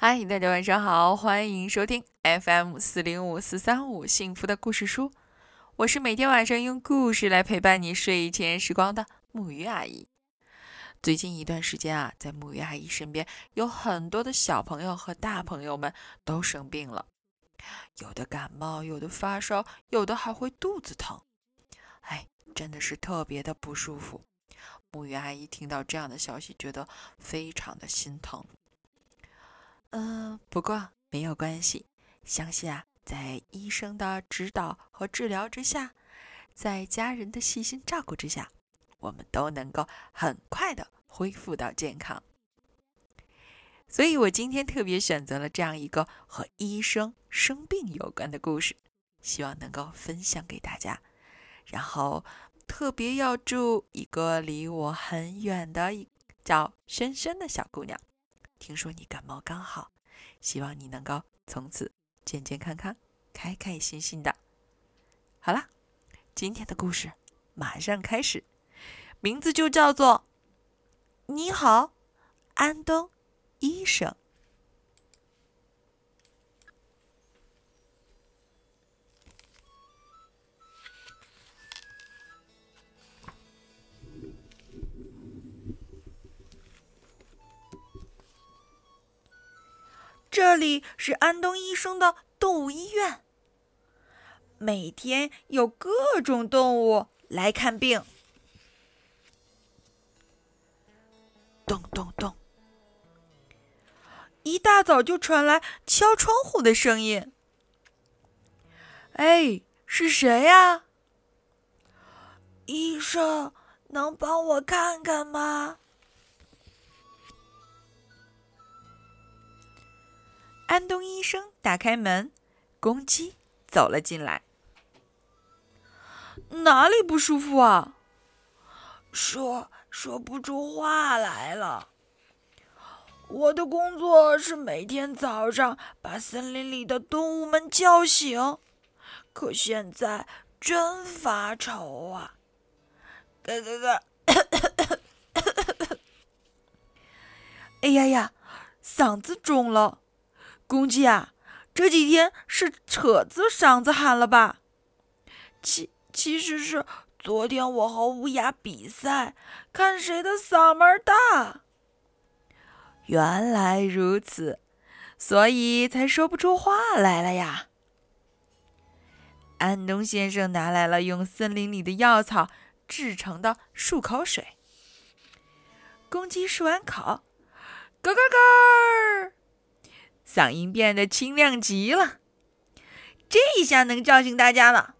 嗨，大家晚上好，欢迎收听 FM 四零五四三五幸福的故事书。我是每天晚上用故事来陪伴你睡前时光的木鱼阿姨。最近一段时间啊，在木鱼阿姨身边有很多的小朋友和大朋友们都生病了，有的感冒，有的发烧，有的还会肚子疼。哎，真的是特别的不舒服。木鱼阿姨听到这样的消息，觉得非常的心疼。嗯，不过没有关系，相信啊，在医生的指导和治疗之下，在家人的细心照顾之下，我们都能够很快的恢复到健康。所以我今天特别选择了这样一个和医生生病有关的故事，希望能够分享给大家。然后特别要祝一个离我很远的叫萱萱的小姑娘。听说你感冒刚好，希望你能够从此健健康康、开开心心的。好啦，今天的故事马上开始，名字就叫做《你好，安东医生》。这里是安东医生的动物医院，每天有各种动物来看病。咚咚咚，一大早就传来敲窗户的声音。哎，是谁呀？医生，能帮我看看吗？安东医生打开门，公鸡走了进来。哪里不舒服啊？说说不出话来了。我的工作是每天早上把森林里的动物们叫醒，可现在真发愁啊！咯咯咯！哎呀呀，嗓子肿了。公鸡啊，这几天是扯子嗓子喊了吧？其其实是昨天我和乌鸦比赛，看谁的嗓门大。原来如此，所以才说不出话来了呀。安东先生拿来了用森林里的药草制成的漱口水。公鸡漱完口，咯咯咯。嗓音变得清亮极了，这一下能叫醒大家了。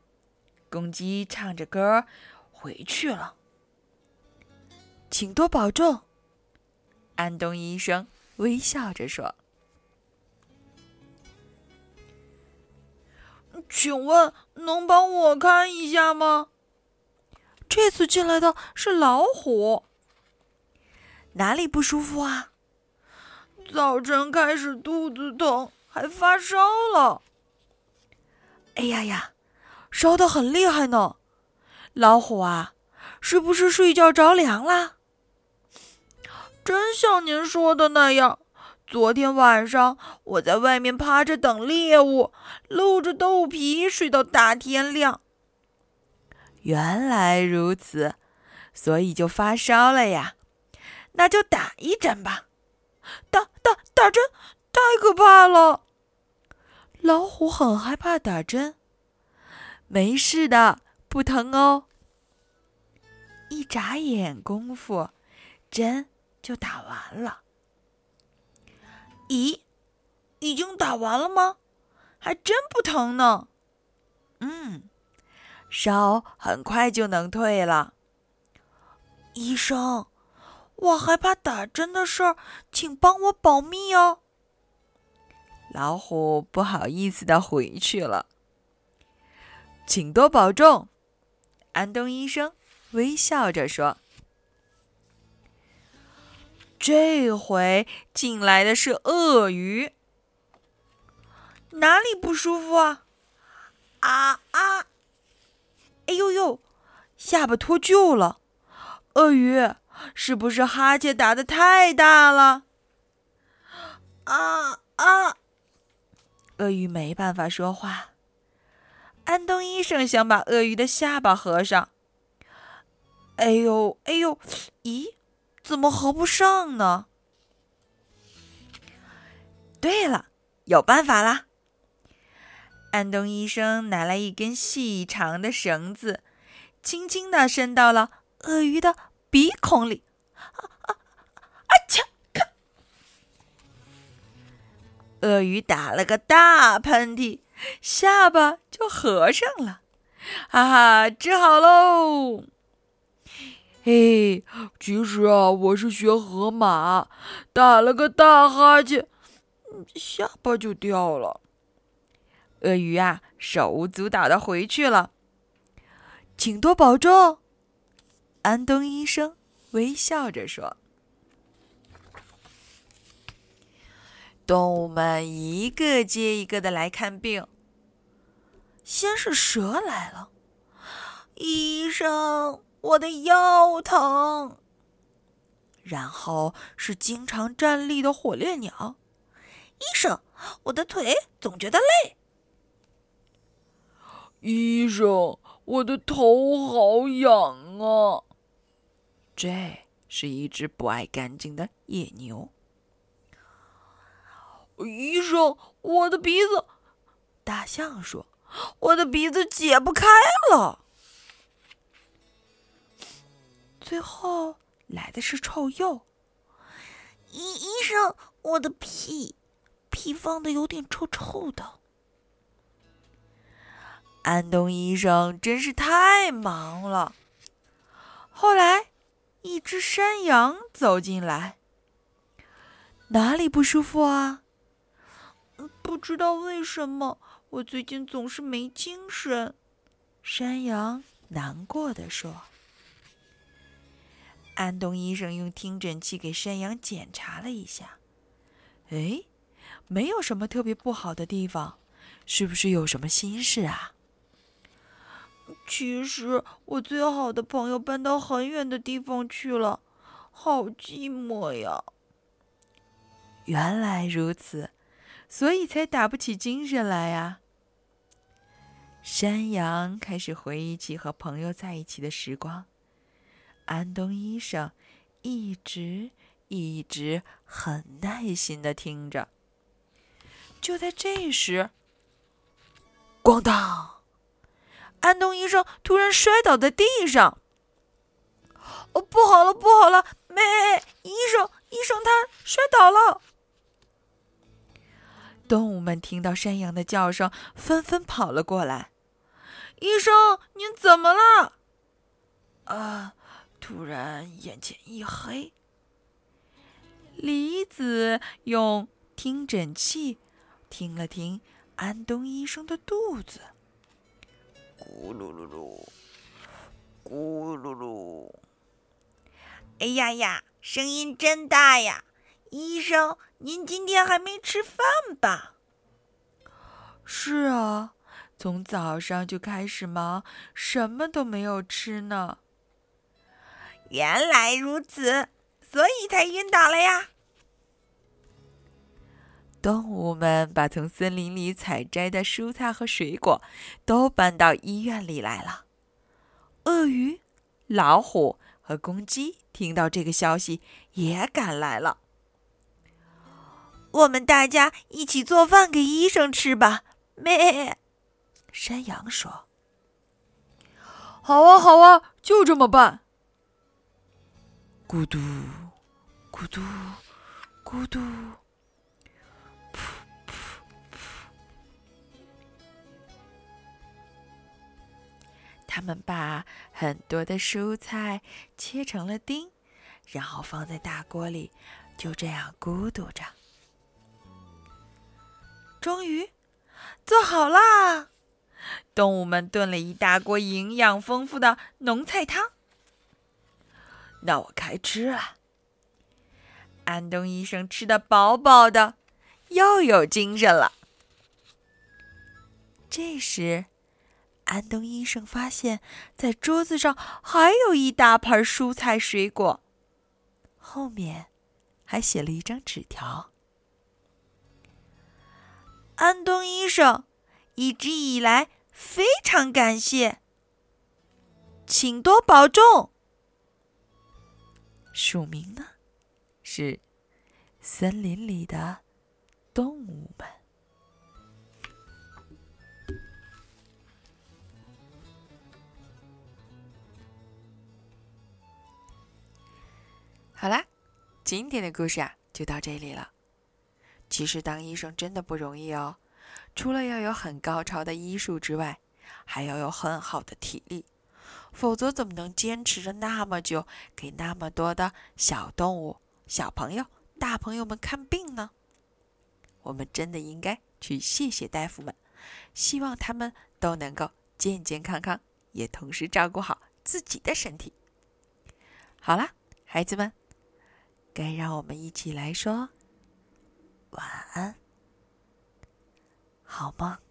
公鸡唱着歌回去了，请多保重。安东医生微笑着说：“请问能帮我看一下吗？这次进来的是老虎，哪里不舒服啊？”早晨开始肚子疼，还发烧了。哎呀呀，烧得很厉害呢！老虎啊，是不是睡觉着凉了？真像您说的那样，昨天晚上我在外面趴着等猎物，露着豆皮睡到大天亮。原来如此，所以就发烧了呀。那就打一针吧。打，可怕了！老虎很害怕打针。没事的，不疼哦。一眨眼功夫，针就打完了。咦，已经打完了吗？还真不疼呢。嗯，烧很快就能退了。医生。我害怕打针的事儿，请帮我保密哦。老虎不好意思的回去了，请多保重。安东医生微笑着说：“这回进来的是鳄鱼，哪里不舒服啊？啊啊！哎呦呦，下巴脱臼了，鳄鱼。”是不是哈欠打的太大了？啊鳄鱼没办法说话。安东医生想把鳄鱼的下巴合上。哎呦，哎呦，咦，怎么合不上呢？对了，有办法啦！安东医生拿来一根细长的绳子，轻轻的伸到了鳄鱼的鼻孔里。鳄鱼打了个大喷嚏，下巴就合上了。哈哈，治好喽！嘿，其实啊，我是学河马，打了个大哈欠，下巴就掉了。鳄鱼啊，手舞足蹈的回去了。请多保重，安东医生微笑着说。动物们一个接一个的来看病。先是蛇来了，医生，我的腰疼。然后是经常站立的火烈鸟，医生，我的腿总觉得累。医生，我的头好痒啊！这是一只不爱干净的野牛。医生，我的鼻子。大象说：“我的鼻子解不开了。”最后来的是臭鼬。医医生，我的屁，屁放的有点臭臭的。安东医生真是太忙了。后来，一只山羊走进来。哪里不舒服啊？不知道为什么，我最近总是没精神。山羊难过的说。安东医生用听诊器给山羊检查了一下，哎，没有什么特别不好的地方，是不是有什么心事啊？其实我最好的朋友搬到很远的地方去了，好寂寞呀。原来如此。所以才打不起精神来呀。山羊开始回忆起和朋友在一起的时光。安东医生一直一直很耐心的听着。就在这时，咣当！安东医生突然摔倒在地上。哦，不好了，不好了！没，医生，医生，他摔倒了。动物们听到山羊的叫声，纷纷跑了过来。医生，您怎么了？啊！突然眼前一黑。梨子用听诊器听了听安东医生的肚子，咕噜噜噜，咕噜噜。哎呀呀，声音真大呀！医生，您今天还没吃饭吧？是啊，从早上就开始忙，什么都没有吃呢。原来如此，所以才晕倒了呀。动物们把从森林里采摘的蔬菜和水果都搬到医院里来了。鳄鱼、老虎和公鸡听到这个消息，也赶来了。我们大家一起做饭给医生吃吧，咩？山羊说：“好啊，好啊，就这么办。”咕嘟，咕嘟，咕嘟，噗噗噗。他们把很多的蔬菜切成了丁，然后放在大锅里，就这样咕嘟着。终于做好啦！动物们炖了一大锅营养丰富的浓菜汤。那我开吃了。安东医生吃的饱饱的，又有精神了。这时，安东医生发现，在桌子上还有一大盘蔬菜水果，后面还写了一张纸条。安东医生，一直以来非常感谢，请多保重。署名呢，是森林里的动物们。好啦，今天的故事啊，就到这里了。其实当医生真的不容易哦，除了要有很高超的医术之外，还要有很好的体力，否则怎么能坚持着那么久，给那么多的小动物、小朋友、大朋友们看病呢？我们真的应该去谢谢大夫们，希望他们都能够健健康康，也同时照顾好自己的身体。好啦，孩子们。该让我们一起来说晚安，好梦。